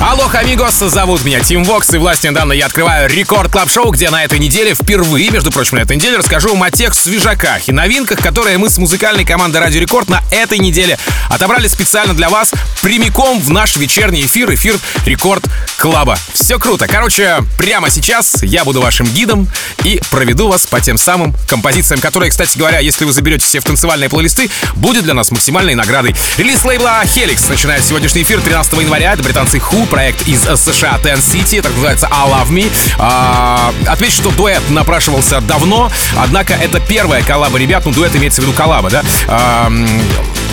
Алло, амигос, зовут меня Tim Vox, и властью недавно я открываю Record Club шоу где на этой неделе впервые, между прочим, на этой неделе расскажу вам о тех свежаках и новинках, которые мы с музыкальной командой Радио Рекорд на этой неделе отобрали специально для вас прямиком в наш вечерний эфир, эфир Record Club а. Все круто. Короче, прямо сейчас я буду вашим гидом и проведу вас по тем самым композициям, которые, кстати говоря, если вы заберете все в танцевальные плейлисты, будет для нас максимальной наградой. Релиз лейбла Helix начинает сегодняшний эфир 13 января. Это британцы Who, проект из США Ten City, так называется I Love Me. А, отвечу, что дуэт напрашивался давно, однако это первая коллаба ребят, ну дуэт имеется в виду коллаба, да? А,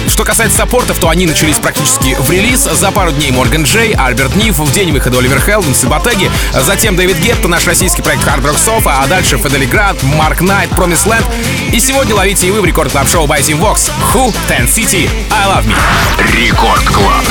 что касается саппортов, то они начались практически в релиз. За пару дней Морган Джей, Альберт Ниф, в день выхода Оливер и Батеги, затем Дэвид Гетто, наш российский проект Hard Rock Sofa, а дальше Федели Град, Марк Найт, Promise Land. И сегодня ловите и вы в Record Club шоу by Tim Vox. Who, Ten City, I Love Me. Record Club.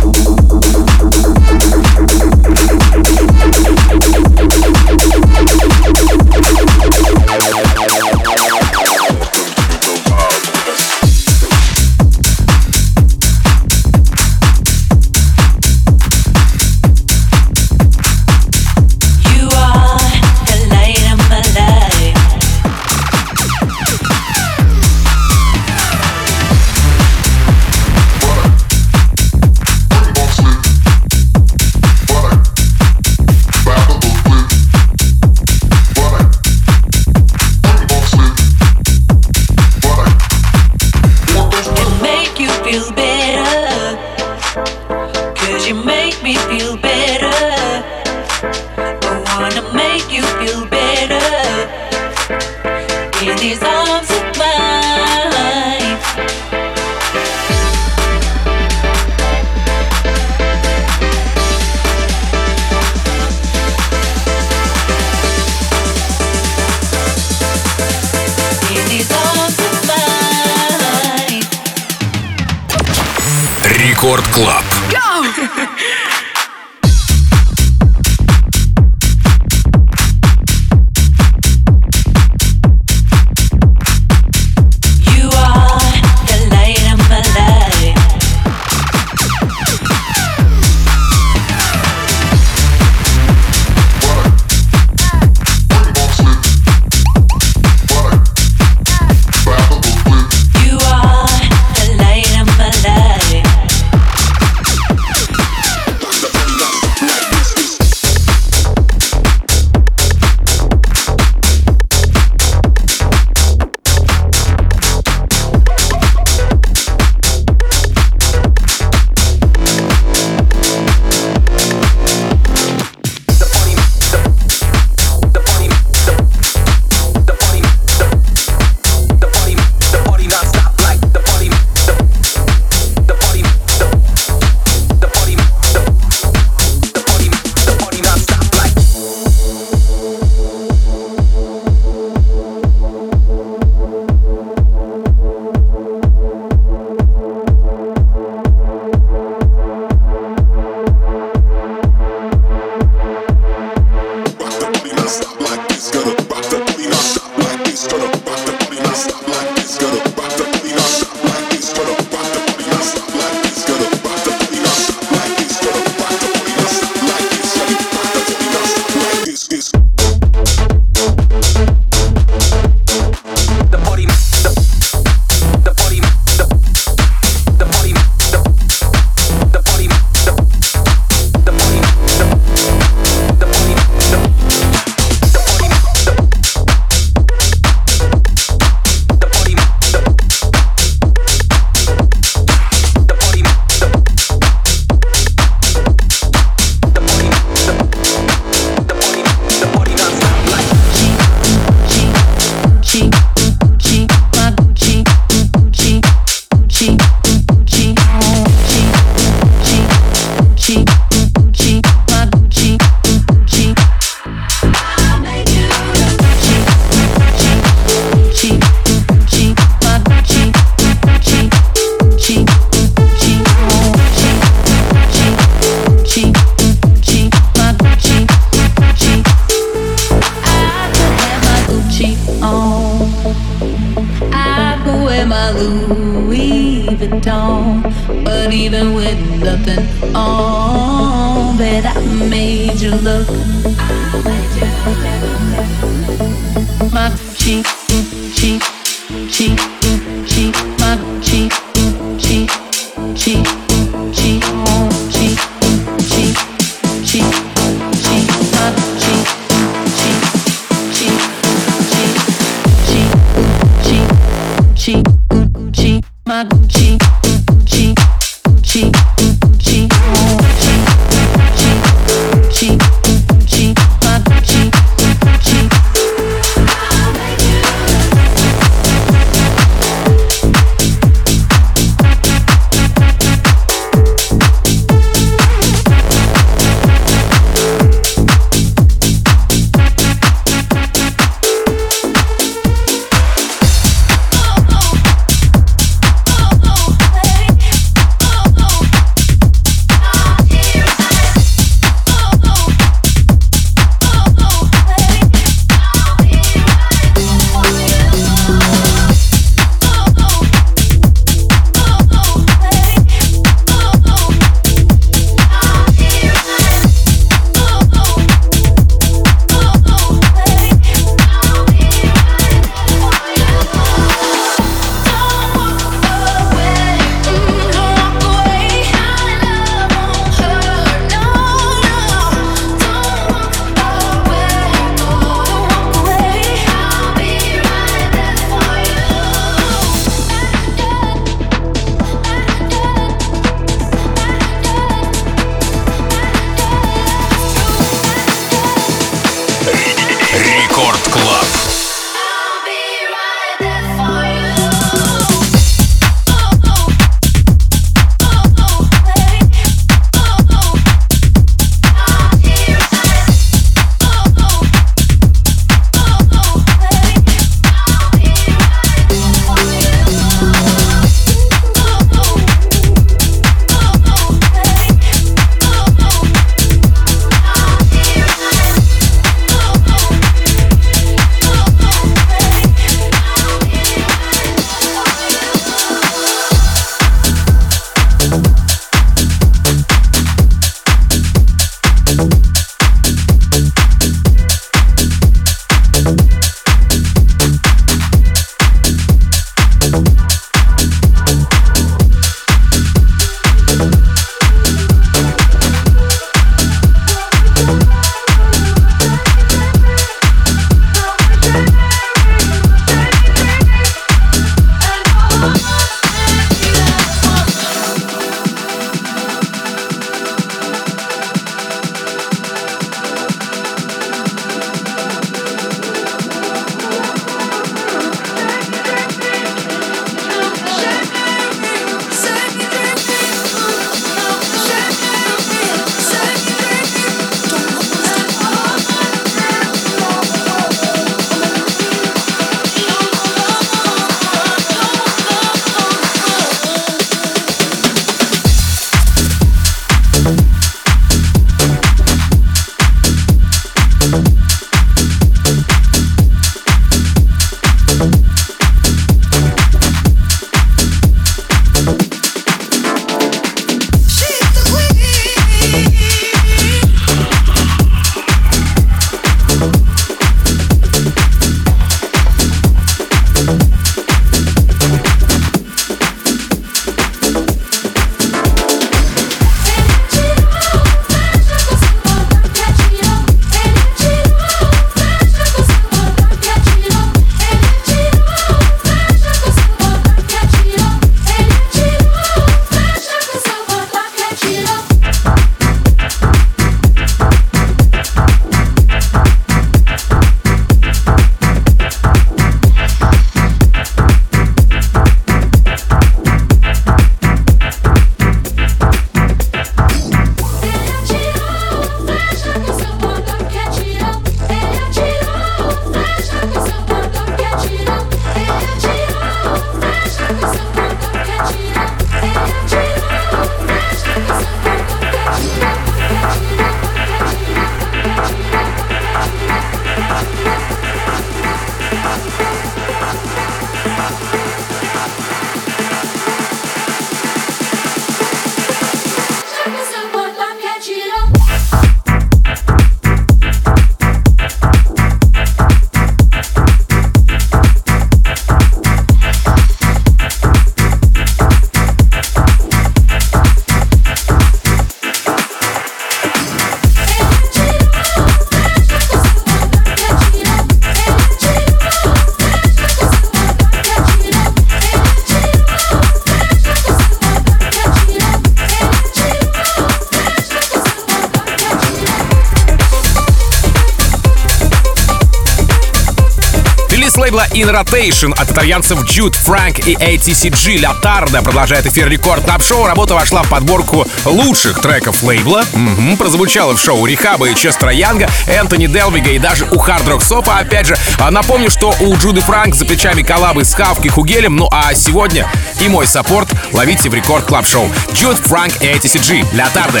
сингла In Rotation от итальянцев Jude Frank и ATCG Лотарда продолжает эфир рекорд топ шоу Работа вошла в подборку лучших треков лейбла. Угу, прозвучала в шоу Рихаба и Честра Янга, Энтони Делвига и даже у Hard Rock Sofa. А опять же, а напомню, что у Джуды Франк за плечами коллабы с Хавки Хугелем. Ну а сегодня и мой саппорт ловите в рекорд клаб шоу Jude Frank и ATCG Лотарда.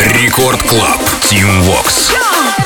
Рекорд Клаб. Team Vox. Yeah!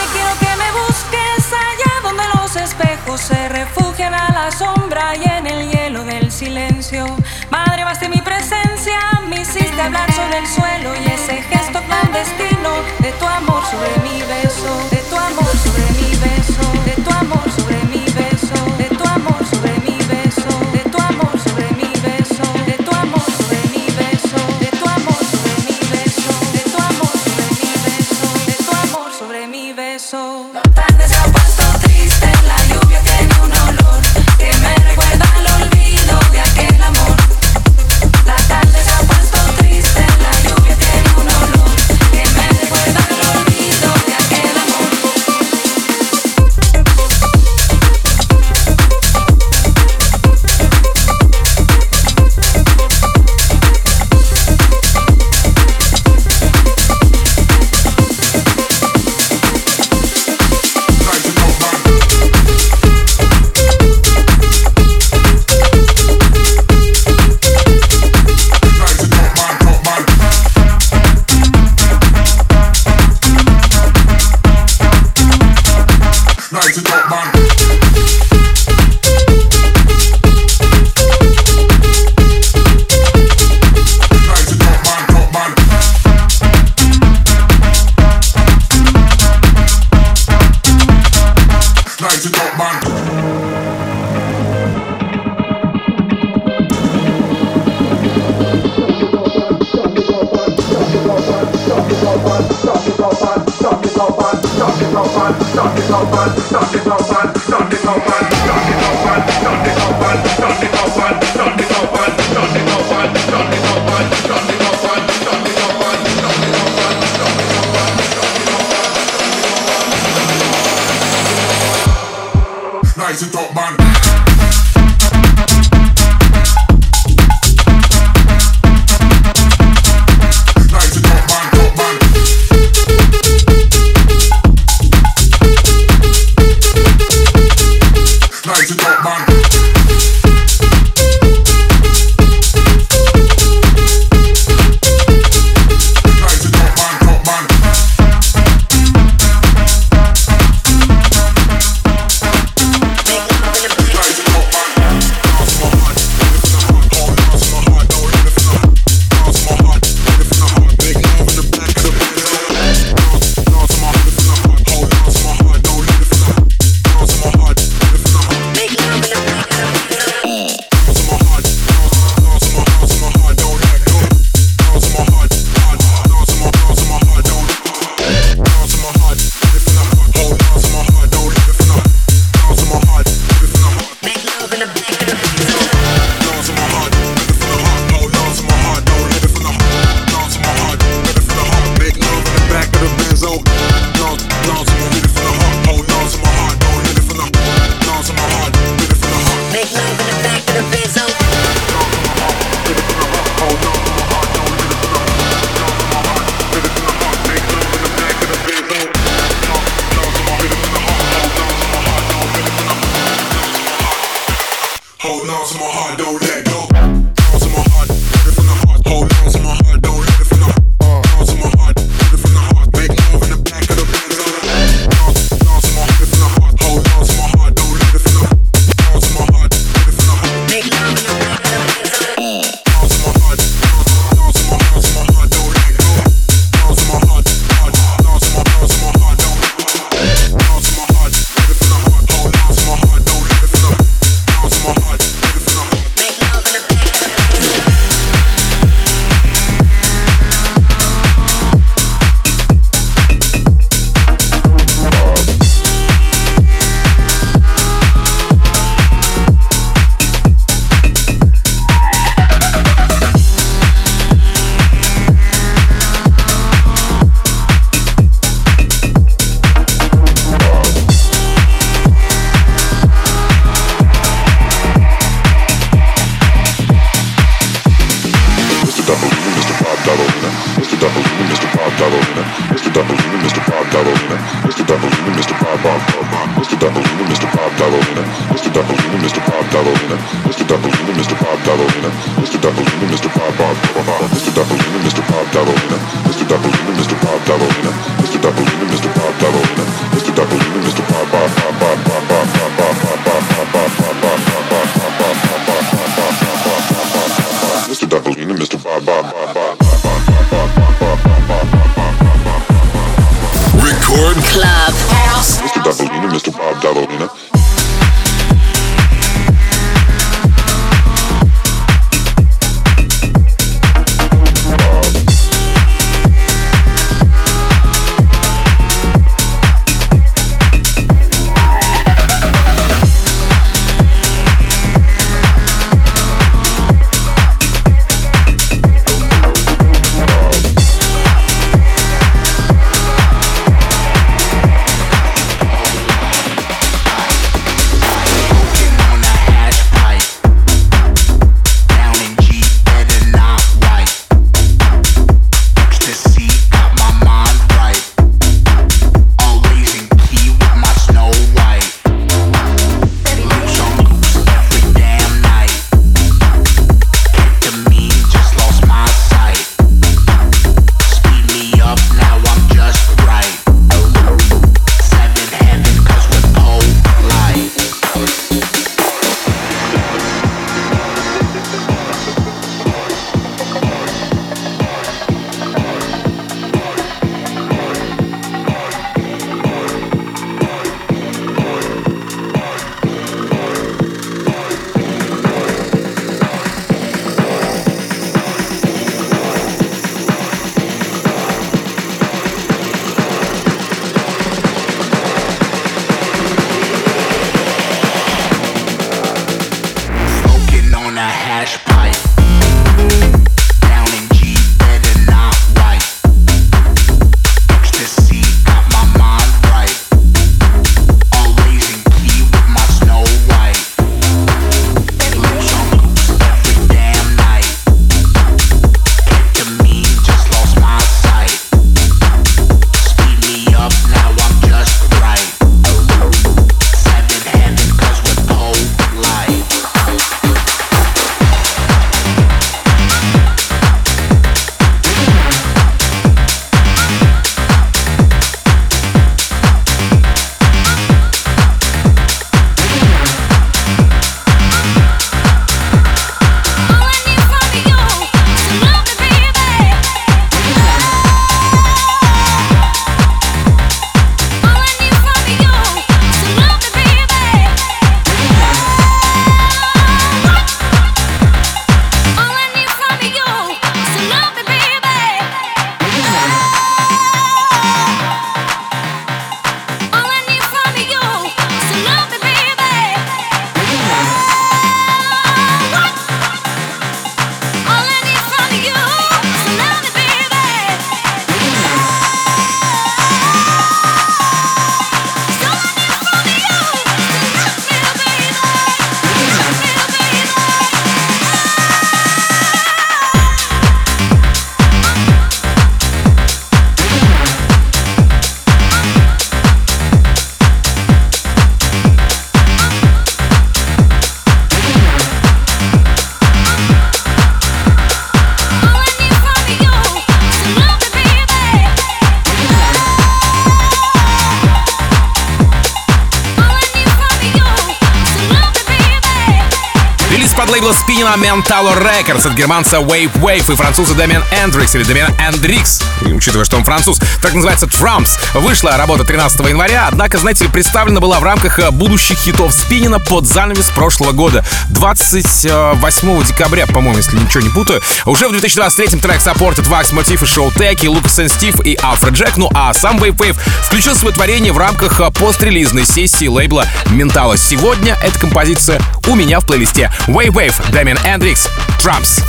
Лейбл спинина Mentalo Records от германца Wave Wave и француза Дэмиан Эндрикс или Дэмиан Эндрикс, учитывая, что он француз, так называется Trumps. Вышла работа 13 января, однако, знаете ли, представлена была в рамках э, будущих хитов спинина под занавес прошлого года. 28 декабря, по-моему, если ничего не путаю. Уже в 2023 трек саппортит Вакс Мотив и Шоу Теки, Лукас и Стив и Алфред Джек, ну а сам Wave Wave включил свое творение в рамках э, пострелизной сессии лейбла Ментала. Сегодня эта композиция у меня в плейлисте. Wave Wave, Дэмиан Эндрикс, Trumps.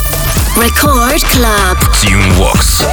Record Club. Team Vox.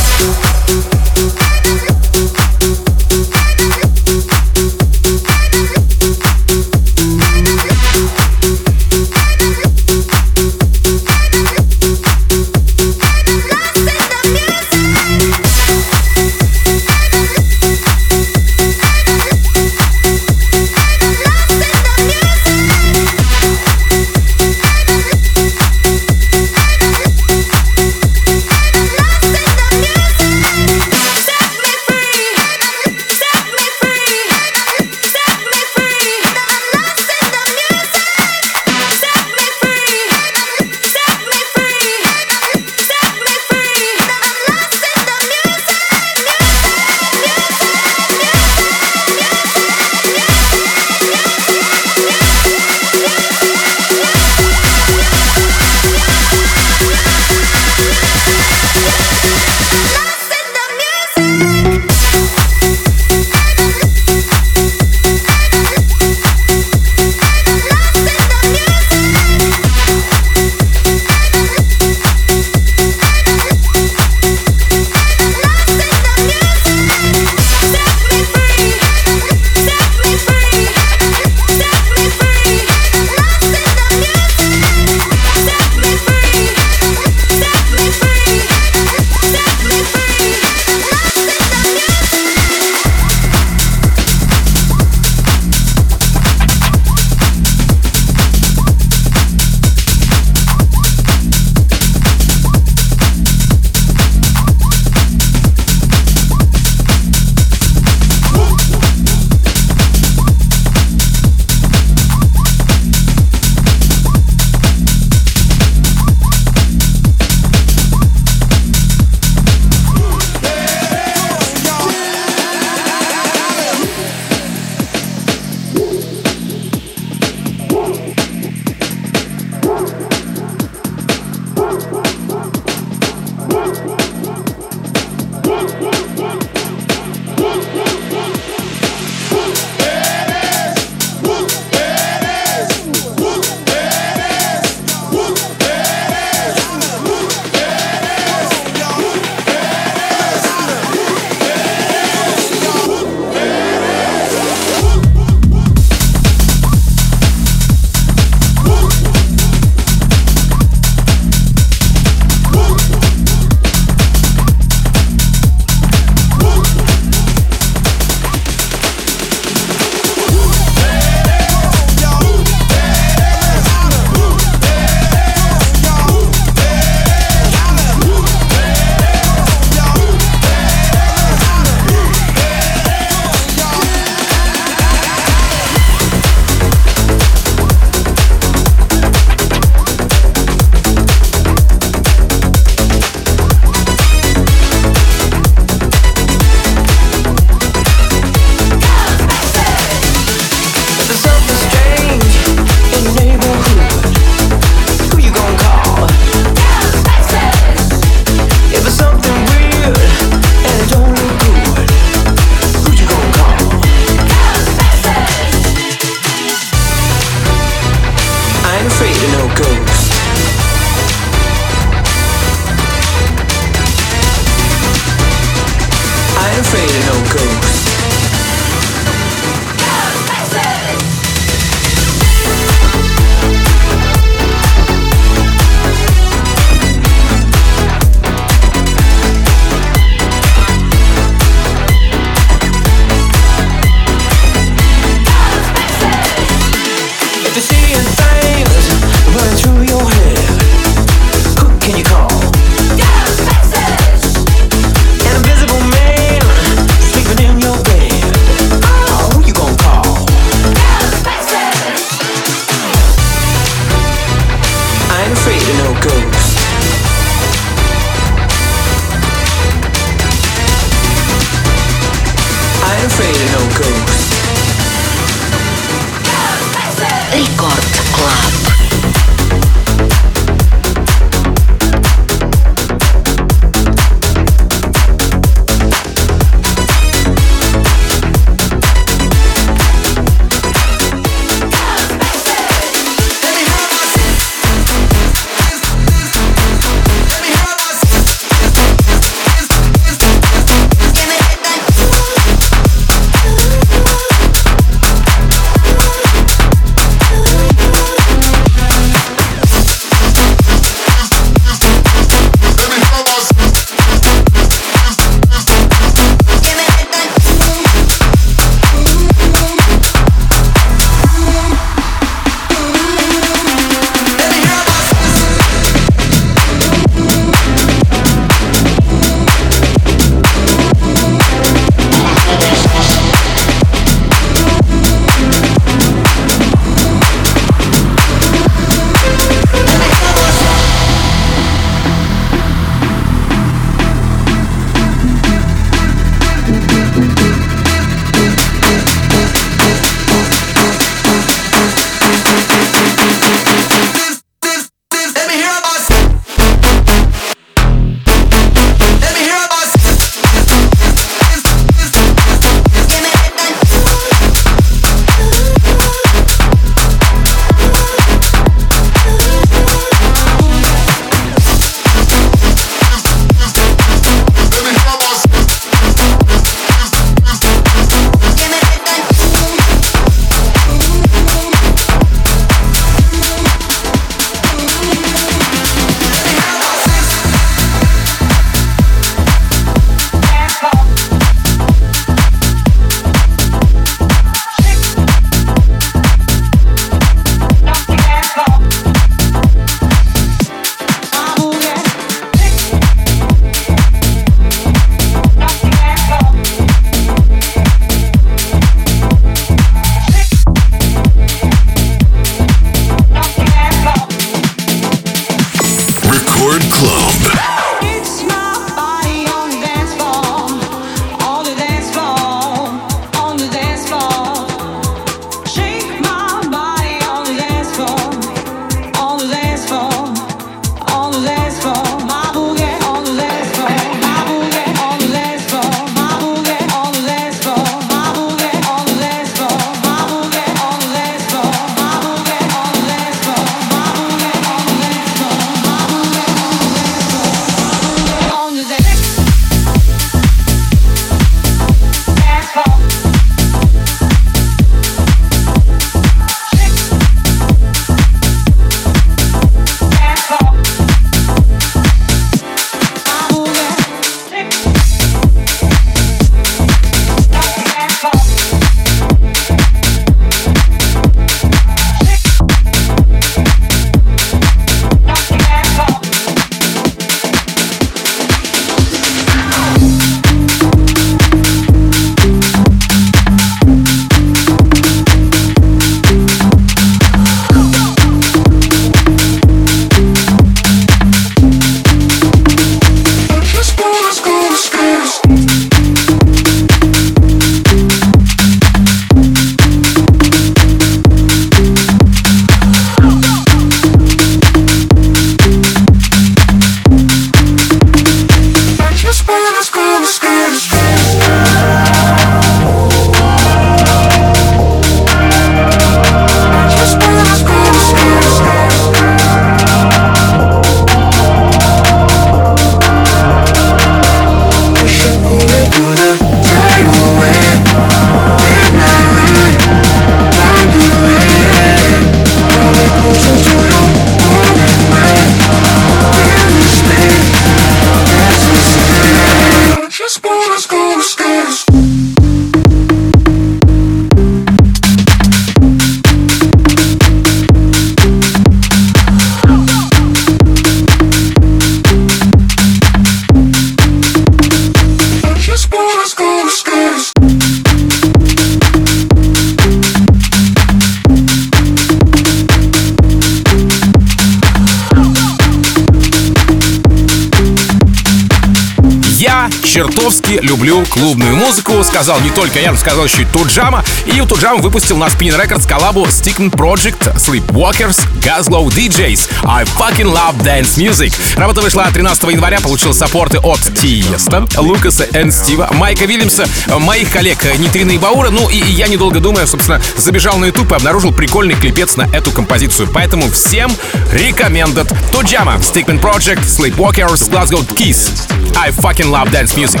Клубную музыку. Сказал не только я, но сказал еще и Туджама. И у Туджама выпустил на Spin Records коллабу Stickman Project, Sleepwalkers, Gazlow DJs. I fucking love dance music. Работа вышла 13 января, получил саппорты от Тиеста, Лукаса Эн Стива, Майка Вильямса, моих коллег Нитрина и Баура. Ну и я, недолго думая, собственно, забежал на YouTube и обнаружил прикольный клипец на эту композицию. Поэтому всем recommended. Туджама, Stickman Project, Sleepwalkers, Glasgow Keys. I fucking love dance music.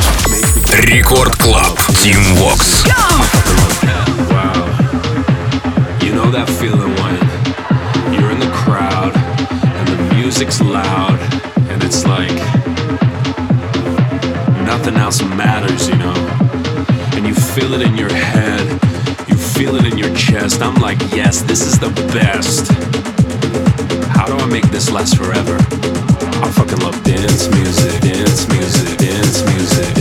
Рекорд Клаб. Team Vox. You know that feeling when you're in the crowd and the music's loud and it's like nothing else matters, you know? And you feel it in your head, you feel it in your chest. I'm like, yes, this is the best. How do I make this last forever? I fucking love dance music, dance music, dance music, dance music,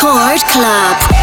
Record Club.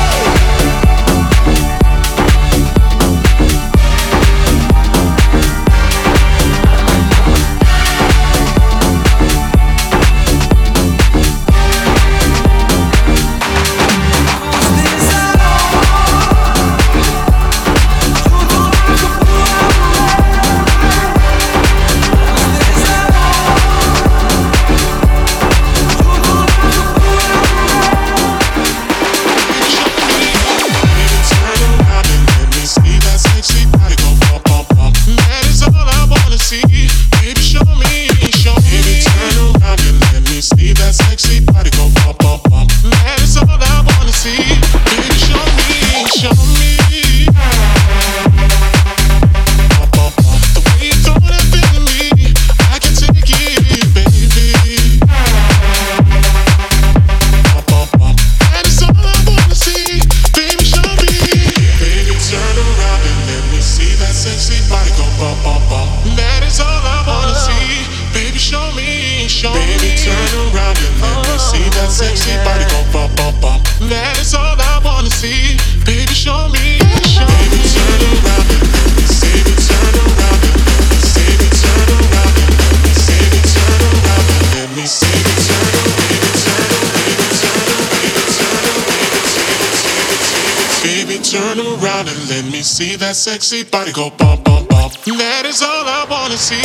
See that sexy body go bump, bump, bump. That is all I wanna see.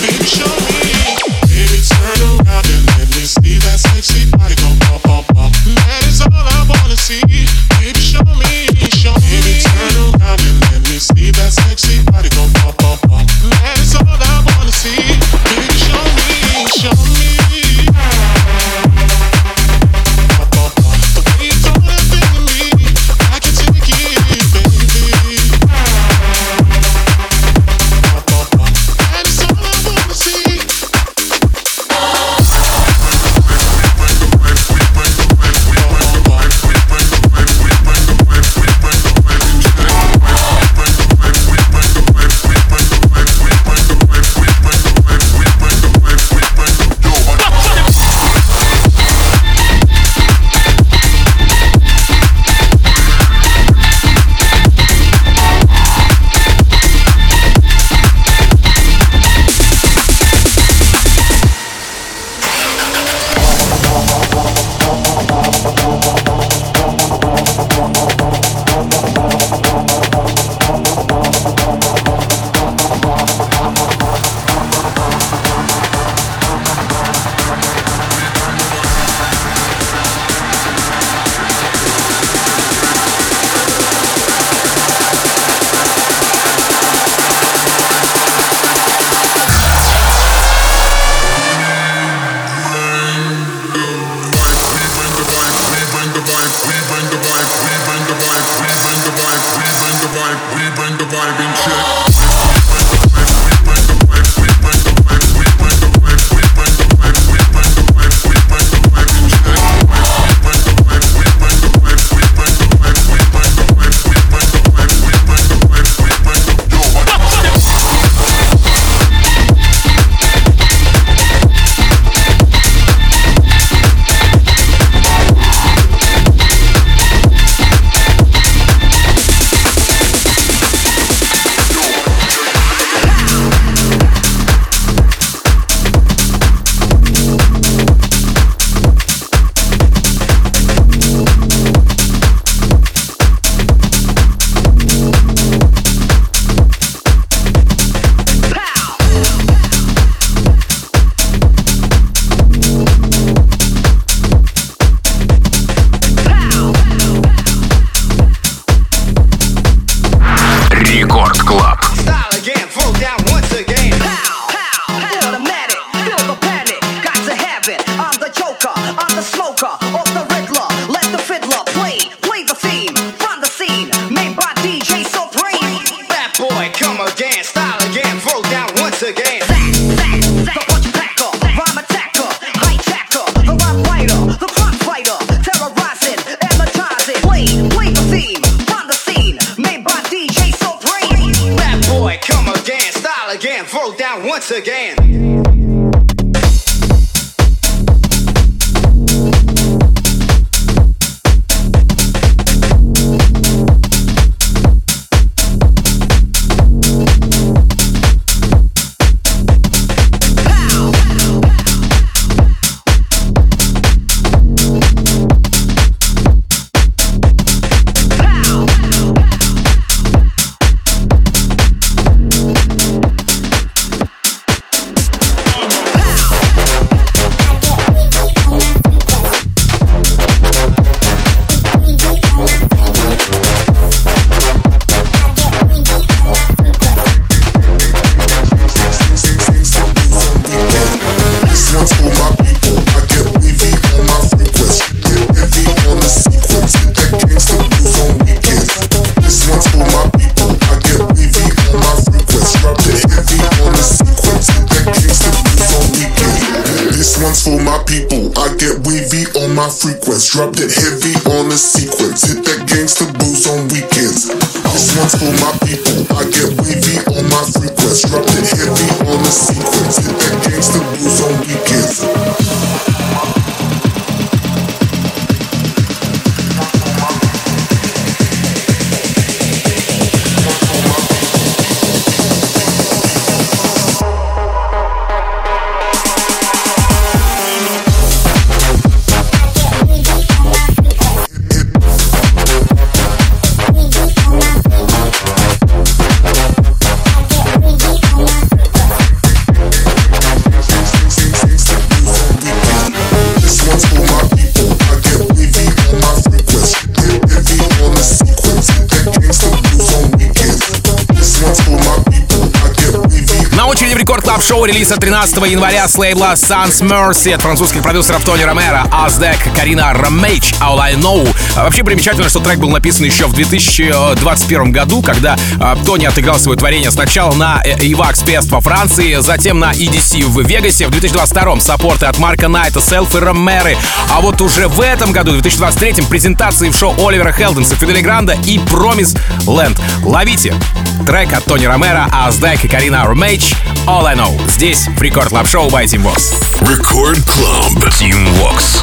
Baby, show me. Baby, turn around and let me see that sexy body go bump, bump, bump. That is all I wanna see. Baby, show me, show me. Baby, turn around and let me see that sexy body go bump. Января с лейбла Sans Mercy от французских продюсеров Тони Ромеро, Аздек, Карина Ромейч, All I Know. А Вообще примечательно, что трек был написан еще в 2021 году, когда а, Тони отыграл свое творение сначала на э, Evax Fest во Франции, затем на EDC в Вегасе, в 2022 саппорты от Марка Найта, Селф Ромеры. А вот уже в этом году, в 2023 презентации в шоу Оливера Хелденса, Фидели Гранда и Промис Ленд. Ловите трек от Тони Ромеро, Аздек и Карина Ромейч All I Know. Здесь в Record Club шоу by Tim Vox. Record Club. Tim Vox.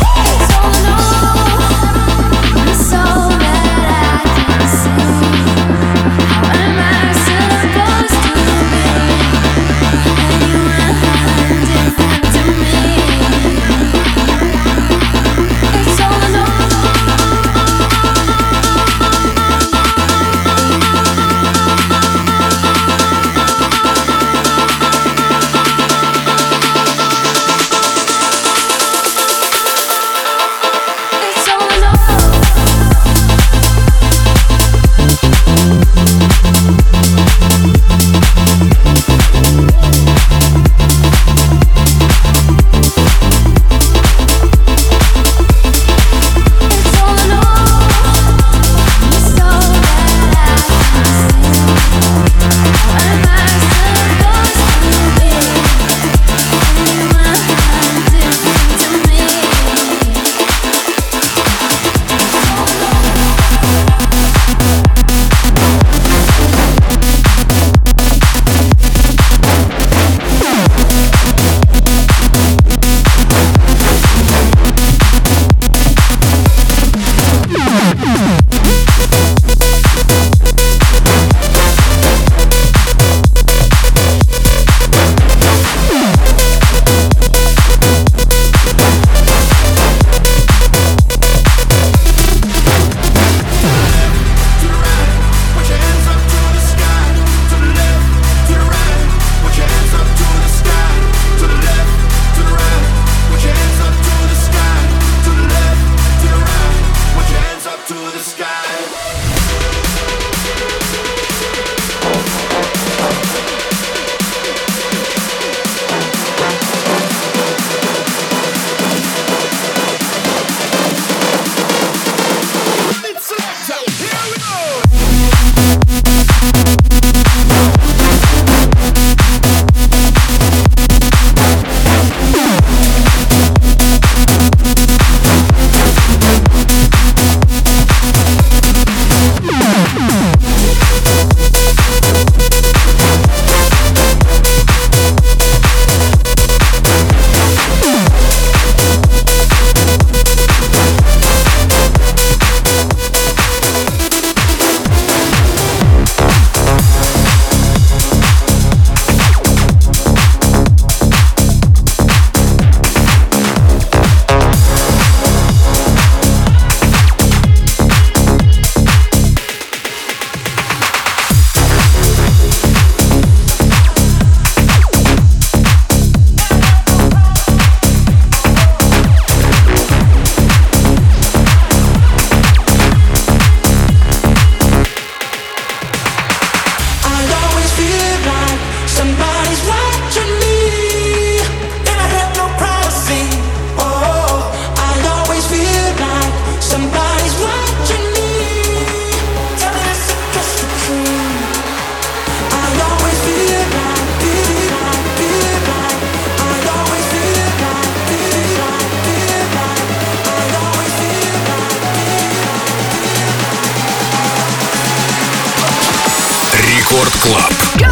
Рекорд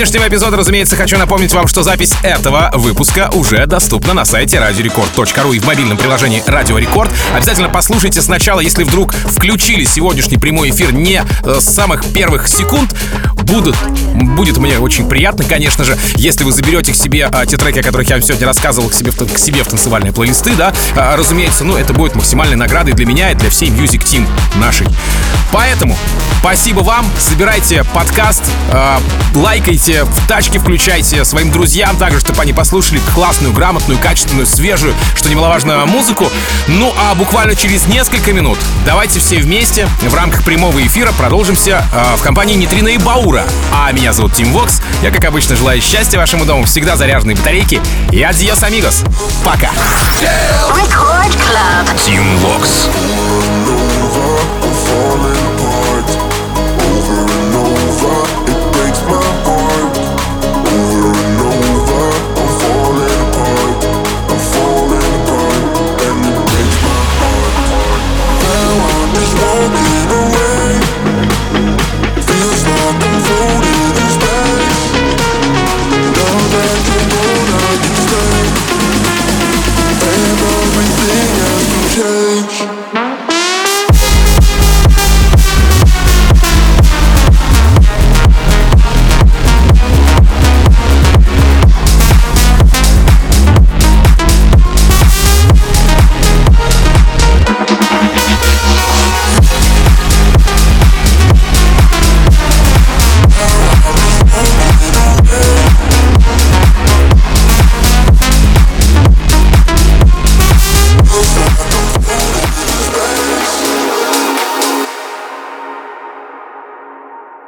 сегодняшнего эпизода, разумеется, хочу напомнить вам, что запись этого выпуска уже доступна на сайте радиорекорд.ру и в мобильном приложении Радио Рекорд. Обязательно послушайте сначала, если вдруг включили сегодняшний прямой эфир не э, с самых первых секунд. Будут, будет мне очень приятно, конечно же, если вы заберете к себе а, те треки, о которых я вам сегодня рассказывал, к себе, к себе в танцевальные плейлисты, да, А, разумеется, ну, это будет максимальной наградой для меня и для всей Music Team нашей. Поэтому спасибо вам, собирайте подкаст, э, лайкайте, в тачке включайте своим друзьям также, чтобы они послушали классную, грамотную, качественную, свежую, что немаловажно, музыку. Ну а буквально через несколько минут давайте все вместе в рамках прямого эфира продолжимся э, в компании Нитрина и Баура. А меня зовут Тим Вокс. Я, как обычно, желаю счастья вашему дому, всегда заряженные батарейки. И adiós, amigos. Пока. Тим Вокс.